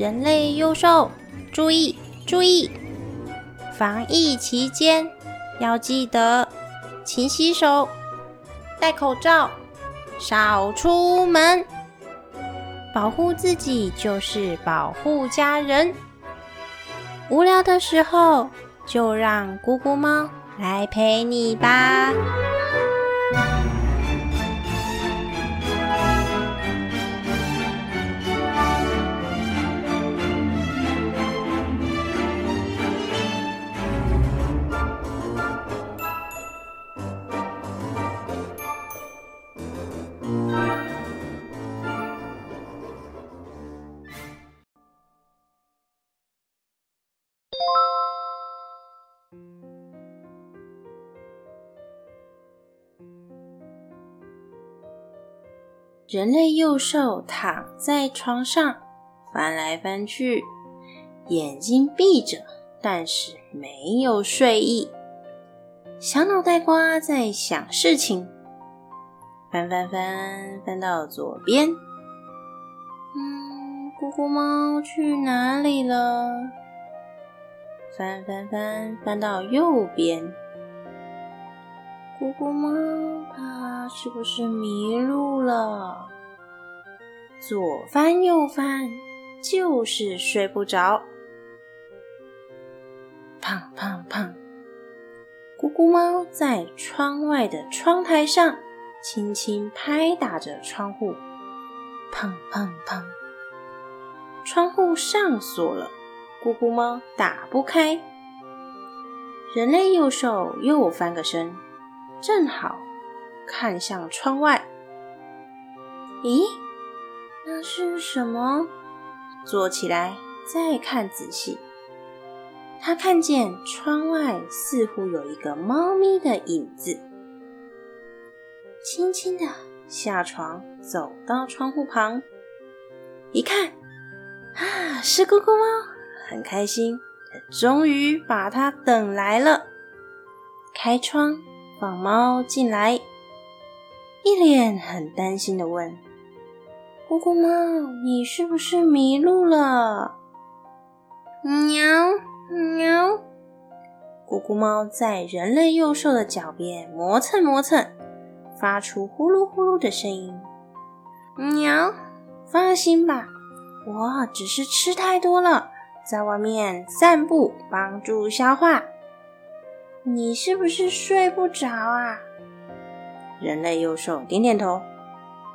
人类幼兽，注意注意！防疫期间要记得勤洗手、戴口罩、少出门，保护自己就是保护家人。无聊的时候，就让咕咕猫来陪你吧。人类幼兽躺在床上，翻来翻去，眼睛闭着，但是没有睡意。小脑袋瓜在想事情，翻翻翻，翻到左边，嗯，咕咕猫去哪里了？翻翻翻，翻到右边，咕咕猫它是不是迷路了？左翻右翻，就是睡不着。砰砰砰！咕咕猫在窗外的窗台上轻轻拍打着窗户，砰砰砰！窗户上锁了。咕咕猫打不开，人类右手又翻个身，正好看向窗外。咦，那是什么？坐起来再看仔细，他看见窗外似乎有一个猫咪的影子，轻轻的下床，走到窗户旁，一看，啊，是咕咕猫。很开心，终于把它等来了。开窗，放猫进来，一脸很担心的问：“咕咕猫，你是不是迷路了？”喵喵，咕咕猫在人类幼兽的脚边磨蹭磨蹭，发出呼噜呼噜的声音。喵，放心吧，我只是吃太多了。在外面散步，帮助消化。你是不是睡不着啊？人类幼兽点点头，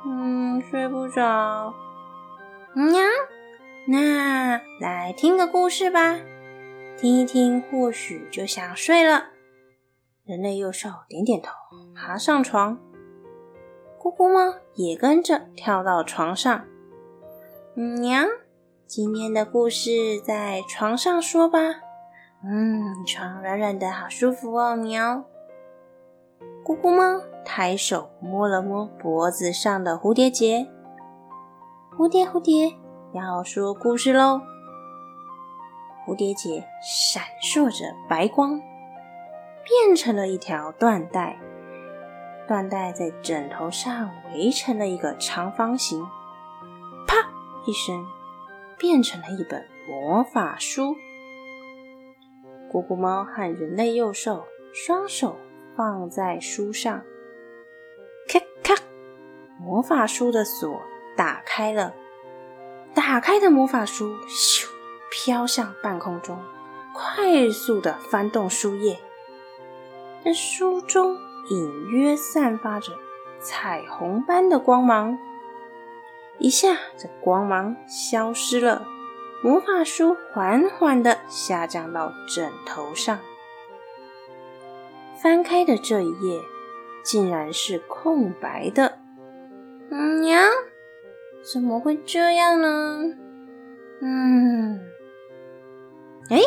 嗯，睡不着。喵，那来听个故事吧，听一听，或许就想睡了。人类幼兽点点头，爬上床。咕咕猫也跟着跳到床上。喵。今天的故事在床上说吧。嗯，床软软的，好舒服哦。喵。咕咕猫抬手摸了摸脖子上的蝴蝶结。蝴蝶，蝴蝶，要说故事喽。蝴蝶结闪烁着白光，变成了一条缎带。缎带在枕头上围成了一个长方形。啪一声。变成了一本魔法书。咕咕猫和人类幼兽双手放在书上，魔法书的锁打开了。打开的魔法书咻飘向半空中，快速的翻动书页。在书中隐约散发着彩虹般的光芒。一下，这光芒消失了，魔法书缓缓的下降到枕头上。翻开的这一页，竟然是空白的。嗯呀，怎么会这样呢？嗯，哎，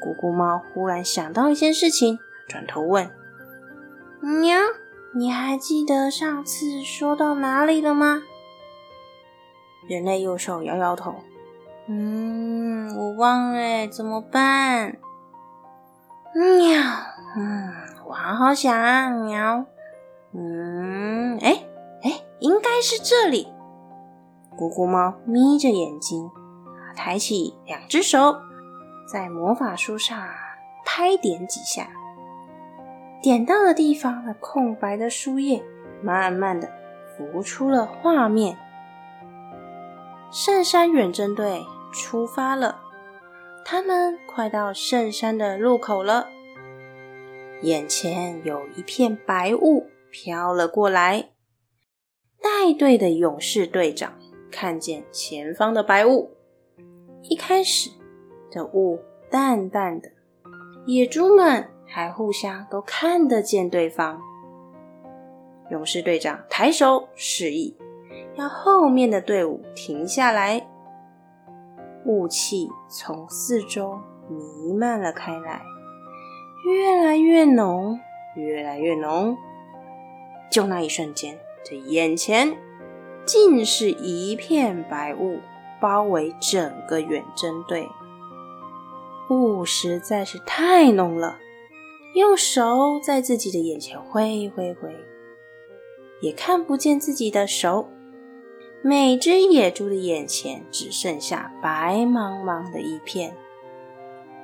咕咕猫忽然想到一件事情，转头问：“喵，你还记得上次说到哪里了吗？”人类右手摇摇头，嗯，我忘了，怎么办？喵，嗯，我好好想，喵，嗯，哎哎，应该是这里。咕咕猫眯着眼睛，抬起两只手，在魔法书上拍点几下，点到的地方的空白的书页，慢慢的浮出了画面。圣山远征队出发了，他们快到圣山的入口了。眼前有一片白雾飘了过来，带队的勇士队长看见前方的白雾，一开始的雾淡淡的，野猪们还互相都看得见对方。勇士队长抬手示意，要后面的队伍停下来。雾气从四周弥漫了开来。越来越浓，越来越浓。就那一瞬间，这眼前竟是一片白雾，包围整个远征队。雾实在是太浓了，用手在自己的眼前挥挥挥，也看不见自己的手。每只野猪的眼前只剩下白茫茫的一片，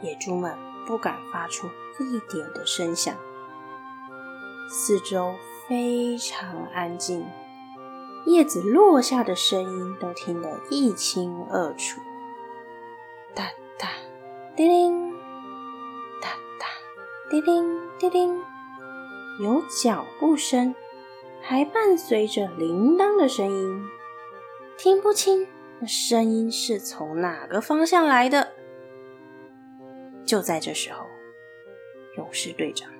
野猪们不敢发出。一点的声响，四周非常安静，叶子落下的声音都听得一清二楚。哒哒，叮铃，哒哒，叮铃叮铃，有脚步声，还伴随着铃铛的声音，听不清那声音是从哪个方向来的。就在这时候。勇士队长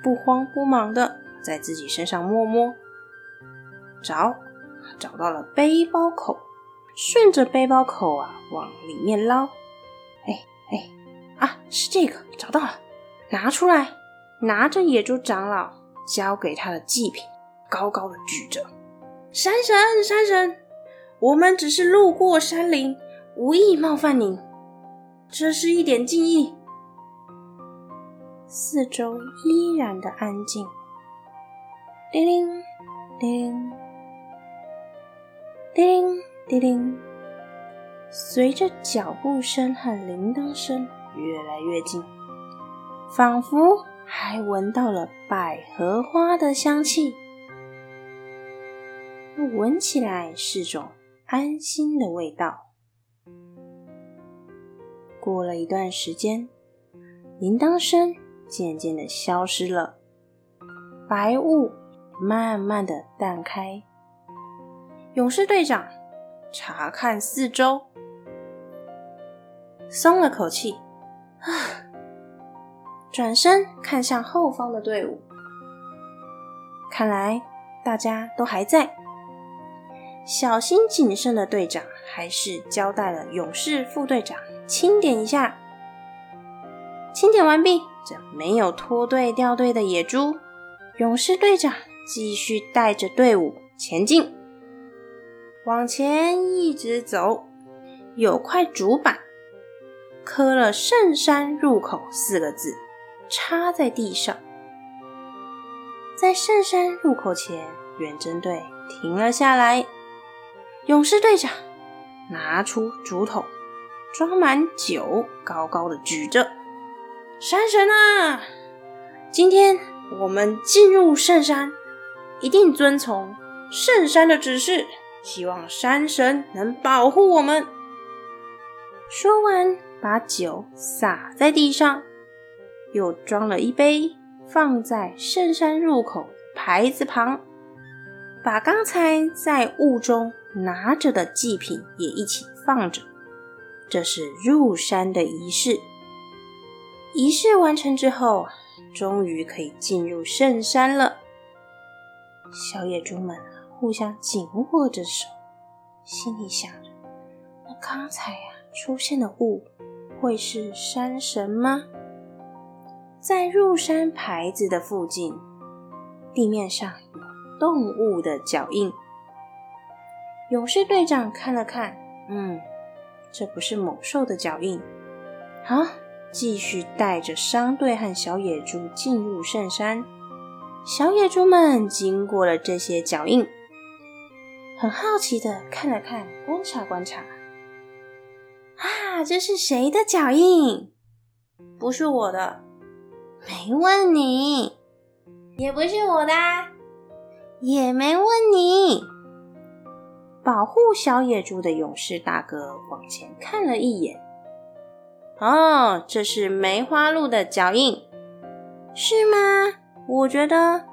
不慌不忙的在自己身上摸摸，找找到了背包口，顺着背包口啊往里面捞。哎哎啊，是这个，找到了，拿出来，拿着野猪长老交给他的祭品，高高的举着。山神，山神，我们只是路过山林，无意冒犯您，这是一点敬意。四周依然的安静。叮铃，叮铃，叮铃，叮铃，随着脚步声和铃铛声越来越近，仿佛还闻到了百合花的香气。闻起来是种安心的味道。过了一段时间，铃铛声。渐渐的消失了，白雾慢慢的淡开。勇士队长查看四周，松了口气，啊，转身看向后方的队伍，看来大家都还在。小心谨慎的队长还是交代了勇士副队长清点一下。清点完毕。这没有脱队掉队的野猪，勇士队长继续带着队伍前进，往前一直走。有块竹板刻了“圣山入口”四个字，插在地上。在圣山入口前，远征队停了下来。勇士队长拿出竹筒，装满酒，高高的举着。山神啊，今天我们进入圣山，一定遵从圣山的指示。希望山神能保护我们。说完，把酒洒在地上，又装了一杯，放在圣山入口牌子旁，把刚才在雾中拿着的祭品也一起放着。这是入山的仪式。仪式完成之后，终于可以进入圣山了。小野猪们互相紧握着手，心里想着：那刚才呀出现的雾，会是山神吗？在入山牌子的附近，地面上有动物的脚印。勇士队长看了看，嗯，这不是猛兽的脚印。好。继续带着商队和小野猪进入圣山。小野猪们经过了这些脚印，很好奇的看了看，观察观察。啊，啊，这是谁的脚印？不是我的，没问你。也不是我的，也没问你。保护小野猪的勇士大哥往前看了一眼。哦，这是梅花鹿的脚印，是吗？我觉得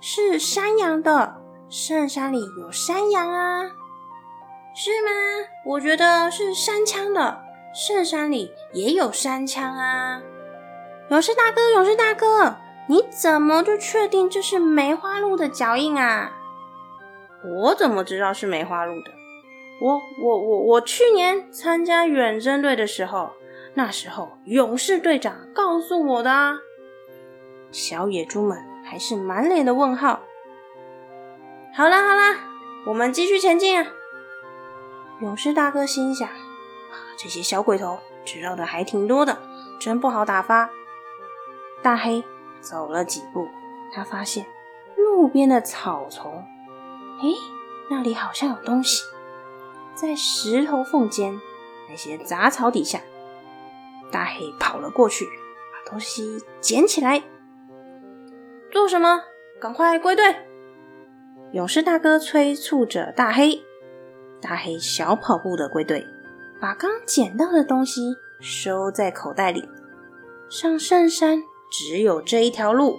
是山羊的，圣山里有山羊啊。是吗？我觉得是山枪的，圣山里也有山枪啊。勇士大哥，勇士大哥，你怎么就确定这是梅花鹿的脚印啊？我怎么知道是梅花鹿的？我我我我去年参加远征队的时候，那时候勇士队长告诉我的啊。小野猪们还是满脸的问号。好啦好啦，我们继续前进啊。勇士大哥心想：“这些小鬼头知道的还挺多的，真不好打发。”大黑走了几步，他发现路边的草丛，哎，那里好像有东西，在石头缝间那些杂草底下。大黑跑了过去，把东西捡起来。做什么？赶快归队！勇士大哥催促着大黑。大黑小跑步的归队，把刚捡到的东西收在口袋里。上圣山只有这一条路，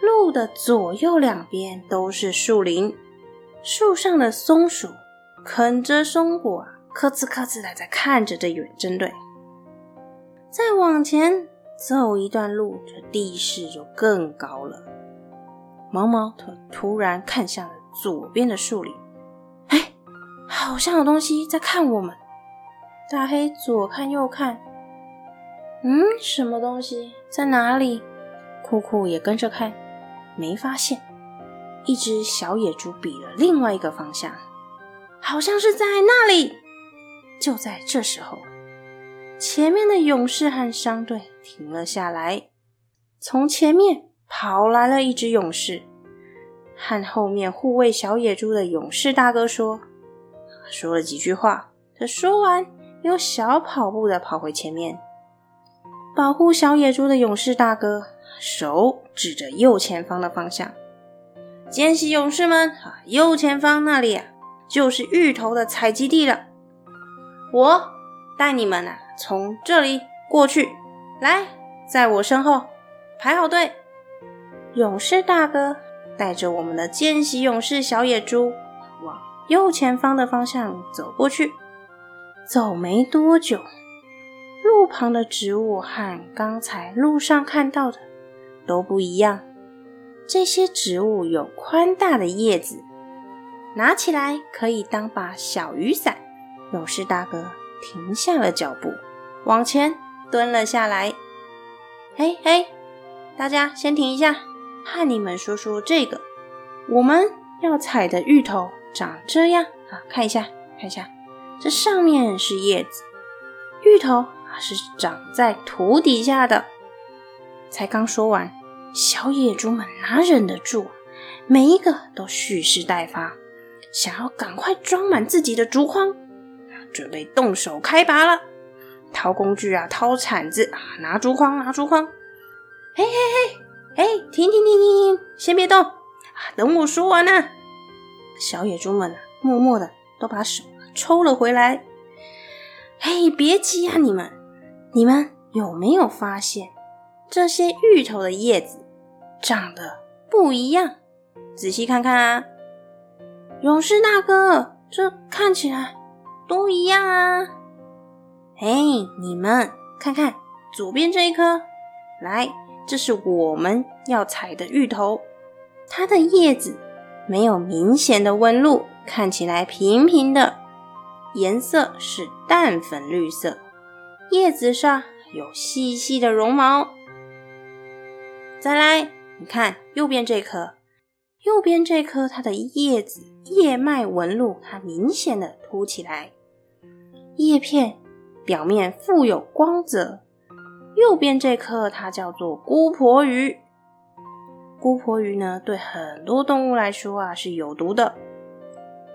路的左右两边都是树林，树上的松鼠啃着松果，咯吱咯吱的在看着这远征队。再往前走一段路，这地势就更高了。毛毛突突然看向了左边的树林。哎好像有东西在看我们。大黑左看右看，嗯，什么东西在哪里？酷酷也跟着看，没发现。一只小野猪比了另外一个方向，好像是在那里。就在这时候，前面的勇士和商队停了下来，从前面跑来了一只勇士，和后面护卫小野猪的勇士大哥说。说了几句话，他说完又小跑步的跑回前面，保护小野猪的勇士大哥手指着右前方的方向，见习勇士们啊，右前方那里啊，就是芋头的采集地了。我带你们啊，从这里过去，来，在我身后排好队。勇士大哥带着我们的见习勇士小野猪往。右前方的方向走过去，走没多久，路旁的植物和刚才路上看到的都不一样。这些植物有宽大的叶子，拿起来可以当把小雨伞。勇士大哥停下了脚步，往前蹲了下来。嘿嘿，大家先停一下，和你们说说这个我们要采的芋头。长这样啊，看一下，看一下，这上面是叶子，芋头啊是长在土底下的。才刚说完，小野猪们哪忍得住啊，每一个都蓄势待发，想要赶快装满自己的竹筐，准备动手开拔了。掏工具啊，掏铲子啊，拿竹筐，拿竹筐。嘿嘿嘿，哎，停停停停停，先别动啊，等我说完呢。小野猪们默默的都把手抽了回来。嘿，别急啊，你们！你们有没有发现这些芋头的叶子长得不一样？仔细看看啊！勇士大哥，这看起来都一样啊！哎，你们看看左边这一颗，来，这是我们要采的芋头，它的叶子。没有明显的纹路，看起来平平的，颜色是淡粉绿色，叶子上有细细的绒毛。再来，你看右边这颗，右边这颗它的叶子叶脉纹路它明显的凸起来，叶片表面富有光泽。右边这颗它叫做姑婆鱼。姑婆鱼呢，对很多动物来说啊是有毒的。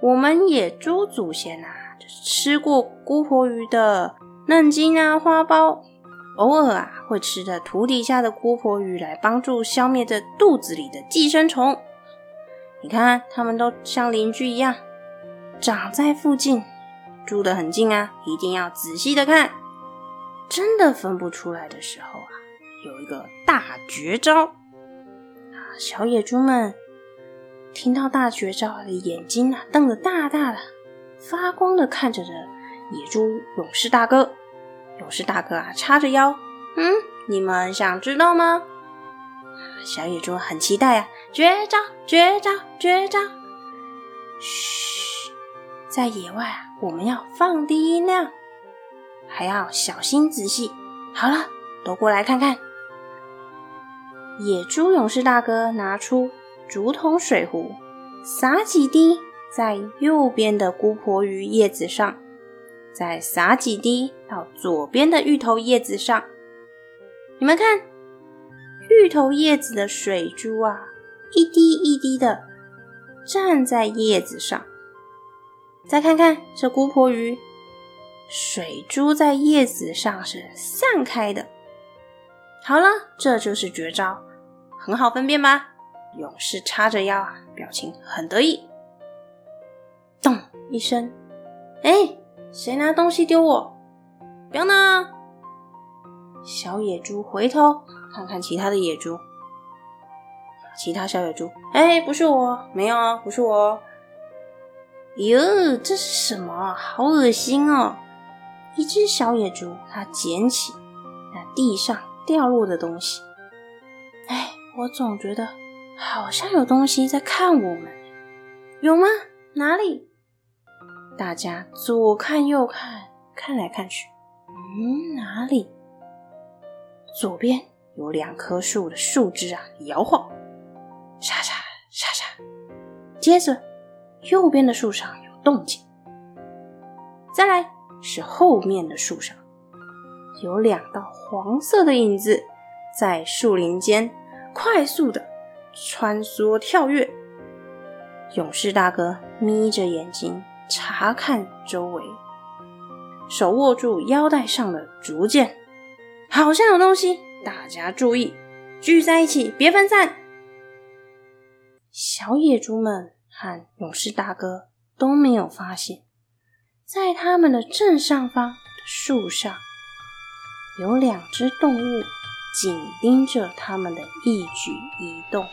我们野猪祖先啊，就是吃过姑婆鱼的。嫩茎啊、花苞，偶尔啊会吃着土底下的姑婆鱼来帮助消灭这肚子里的寄生虫。你看，它们都像邻居一样，长在附近，住得很近啊！一定要仔细的看，真的分不出来的时候啊，有一个大绝招啊！小野猪们听到大绝招，眼睛啊瞪得大大的，发光的看着的野猪勇士大哥。勇士大哥啊，叉着腰，嗯，你们想知道吗？小野猪很期待啊！绝招，绝招，绝招！嘘，在野外啊，我们要放低音量，还要小心仔细。好了，都过来看看。野猪勇士大哥拿出竹筒水壶，洒几滴在右边的姑婆鱼叶子上，再洒几滴到左边的芋头叶子上。你们看。芋头叶子的水珠啊，一滴一滴的站在叶子上。再看看这姑婆鱼，水珠在叶子上是散开的。好了，这就是绝招，很好分辨吧？勇士叉着腰，表情很得意。咚一声，哎，谁拿东西丢我？不要拿！小野猪回头。看看其他的野猪，其他小野猪，哎，不是我，没有啊，不是我。哟，这是什么？好恶心哦！一只小野猪，它捡起那地上掉落的东西。哎，我总觉得好像有东西在看我们，有吗？哪里？大家左看右看，看来看去，嗯，哪里？左边。有两棵树的树枝啊摇晃，沙沙沙沙。接着，右边的树上有动静。再来是后面的树上，有两道黄色的影子在树林间快速的穿梭跳跃。勇士大哥眯着眼睛查看周围，手握住腰带上的竹剑，好像有东西。大家注意，聚在一起，别分散。小野猪们和勇士大哥都没有发现，在他们的正上方的树上，有两只动物紧盯着他们的一举一动。